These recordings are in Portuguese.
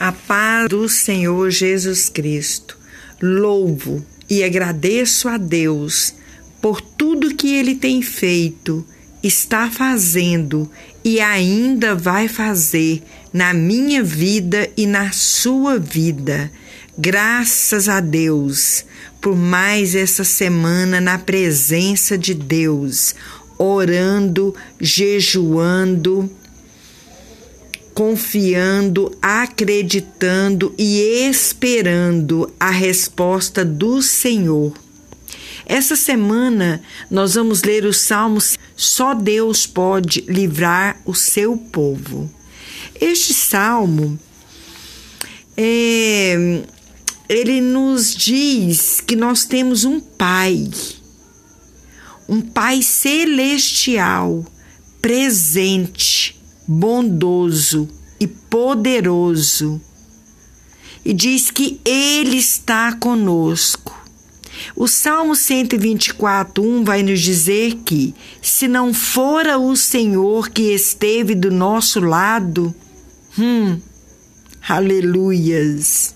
A paz do Senhor Jesus Cristo. Louvo e agradeço a Deus por tudo que Ele tem feito, está fazendo e ainda vai fazer na minha vida e na sua vida. Graças a Deus por mais essa semana na presença de Deus, orando, jejuando confiando, acreditando e esperando a resposta do Senhor. Essa semana nós vamos ler os Salmos Só Deus pode livrar o seu povo. Este salmo é, ele nos diz que nós temos um Pai, um Pai celestial, presente, bondoso e poderoso. E diz que Ele está conosco. O Salmo 124, 1 vai nos dizer que, se não fora o Senhor que esteve do nosso lado, hum, aleluias.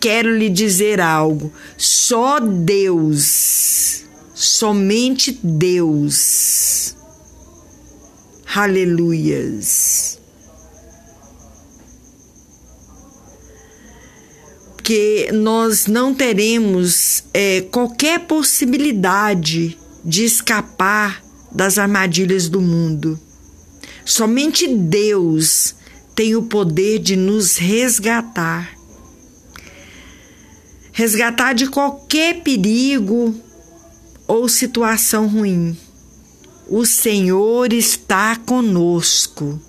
Quero lhe dizer algo: só Deus, somente Deus Aleluias. Que nós não teremos é, qualquer possibilidade de escapar das armadilhas do mundo. Somente Deus tem o poder de nos resgatar. Resgatar de qualquer perigo ou situação ruim o Senhor está conosco.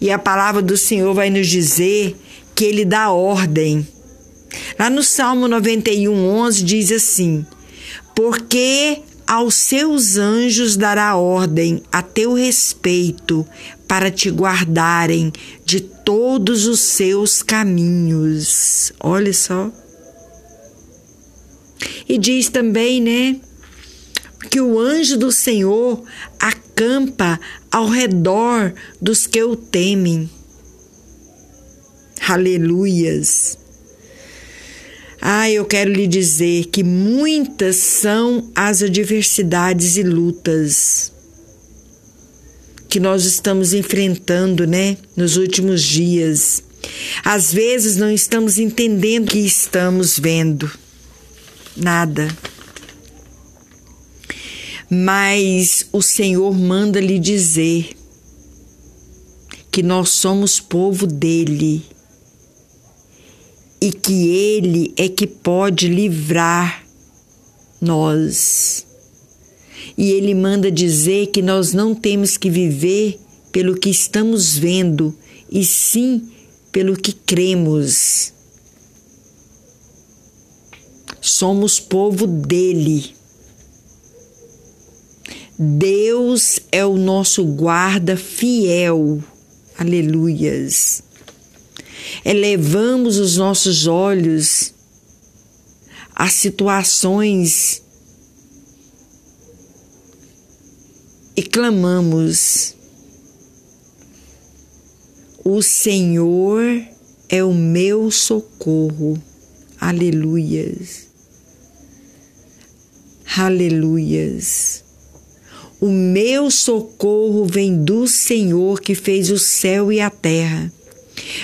E a palavra do Senhor vai nos dizer que ele dá ordem. Lá no Salmo 91, 11 diz assim: Porque aos seus anjos dará ordem a teu respeito para te guardarem de todos os seus caminhos. Olha só. E diz também, né? Que o anjo do Senhor acampa ao redor dos que o temem. Aleluias. Ah, eu quero lhe dizer que muitas são as adversidades e lutas que nós estamos enfrentando, né, nos últimos dias. Às vezes não estamos entendendo o que estamos vendo. Nada mas o Senhor manda lhe dizer que nós somos povo dele e que ele é que pode livrar nós. E ele manda dizer que nós não temos que viver pelo que estamos vendo, e sim pelo que cremos. Somos povo dele. Deus é o nosso guarda fiel. Aleluias. Elevamos os nossos olhos a situações e clamamos: O Senhor é o meu socorro. Aleluias. Aleluias. O meu socorro vem do Senhor que fez o céu e a terra.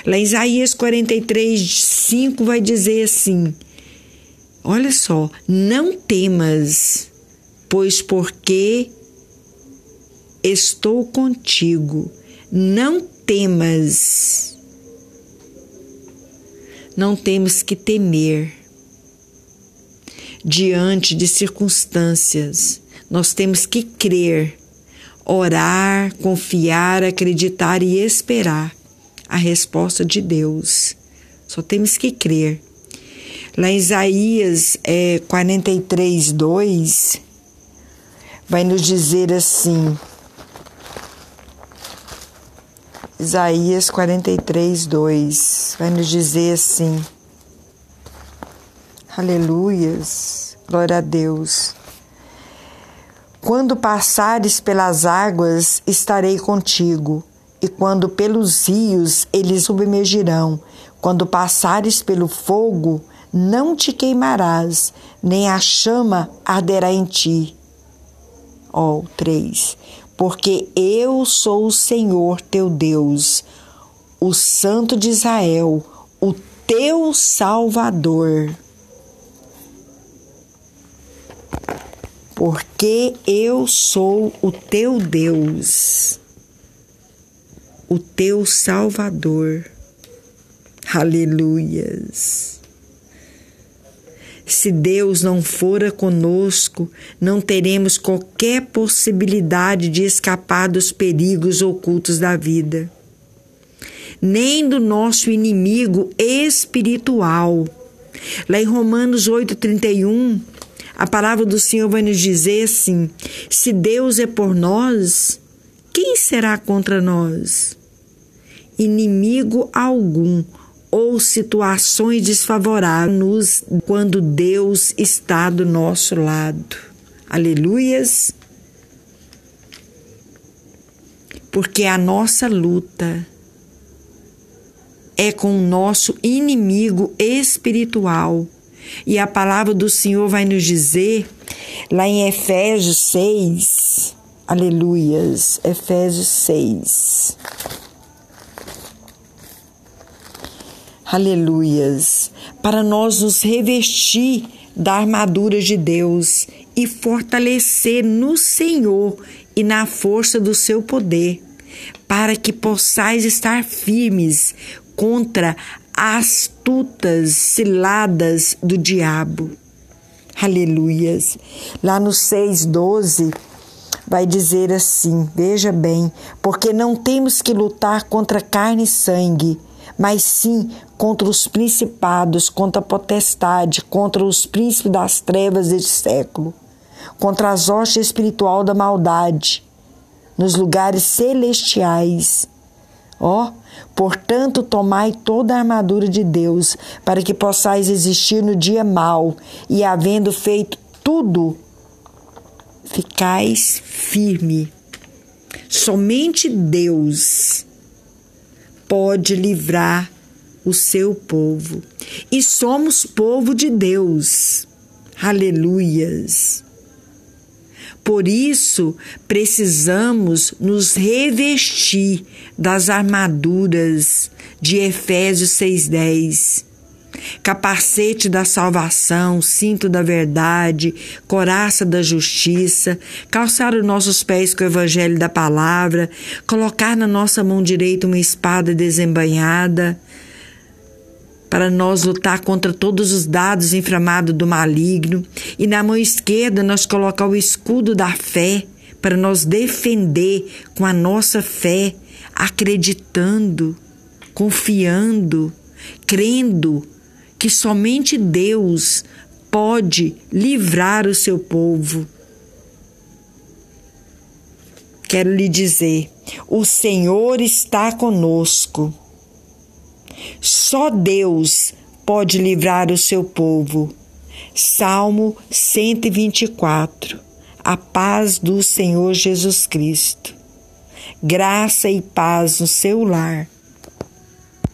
Lá em Isaías 43, 5 vai dizer assim: Olha só, não temas, pois porque estou contigo. Não temas. Não temos que temer diante de circunstâncias nós temos que crer, orar, confiar, acreditar e esperar a resposta de Deus. Só temos que crer. Lá em Isaías é, 43, 2, vai nos dizer assim. Isaías 43, 2 vai nos dizer assim. Aleluias, glória a Deus. Quando passares pelas águas, estarei contigo, e quando pelos rios eles submergirão, quando passares pelo fogo, não te queimarás, nem a chama arderá em ti. Ó, oh, 3. Porque eu sou o Senhor teu Deus, o Santo de Israel, o teu Salvador. Porque eu sou o teu Deus, o teu Salvador. Aleluias. Se Deus não fora conosco, não teremos qualquer possibilidade de escapar dos perigos ocultos da vida, nem do nosso inimigo espiritual. Lá em Romanos 8,31, a palavra do Senhor vai nos dizer assim: se Deus é por nós, quem será contra nós? Inimigo algum ou situações desfavoráveis quando Deus está do nosso lado. Aleluias! Porque a nossa luta é com o nosso inimigo espiritual. E a palavra do Senhor vai nos dizer, lá em Efésios 6, aleluias, Efésios 6. aleluias, para nós nos revestir da armadura de Deus e fortalecer no Senhor e na força do seu poder, para que possais estar firmes contra astutas ciladas do diabo. Aleluias. Lá no 6:12 vai dizer assim: Veja bem, porque não temos que lutar contra carne e sangue, mas sim contra os principados, contra a potestade, contra os príncipes das trevas deste século, contra as hostes espiritual da maldade, nos lugares celestiais. Ó, oh, portanto, tomai toda a armadura de Deus, para que possais existir no dia mau, e havendo feito tudo, ficais firme. Somente Deus pode livrar o seu povo. E somos povo de Deus. Aleluias. Por isso, precisamos nos revestir das armaduras de Efésios 6,10. Capacete da salvação, cinto da verdade, coraça da justiça, calçar os nossos pés com o evangelho da palavra, colocar na nossa mão direita uma espada desembanhada, para nós lutar contra todos os dados inflamados do maligno, e na mão esquerda nós colocar o escudo da fé para nós defender com a nossa fé, acreditando, confiando, crendo que somente Deus pode livrar o seu povo. Quero lhe dizer: o Senhor está conosco. Só Deus pode livrar o seu povo. Salmo 124. A paz do Senhor Jesus Cristo. Graça e paz no seu lar.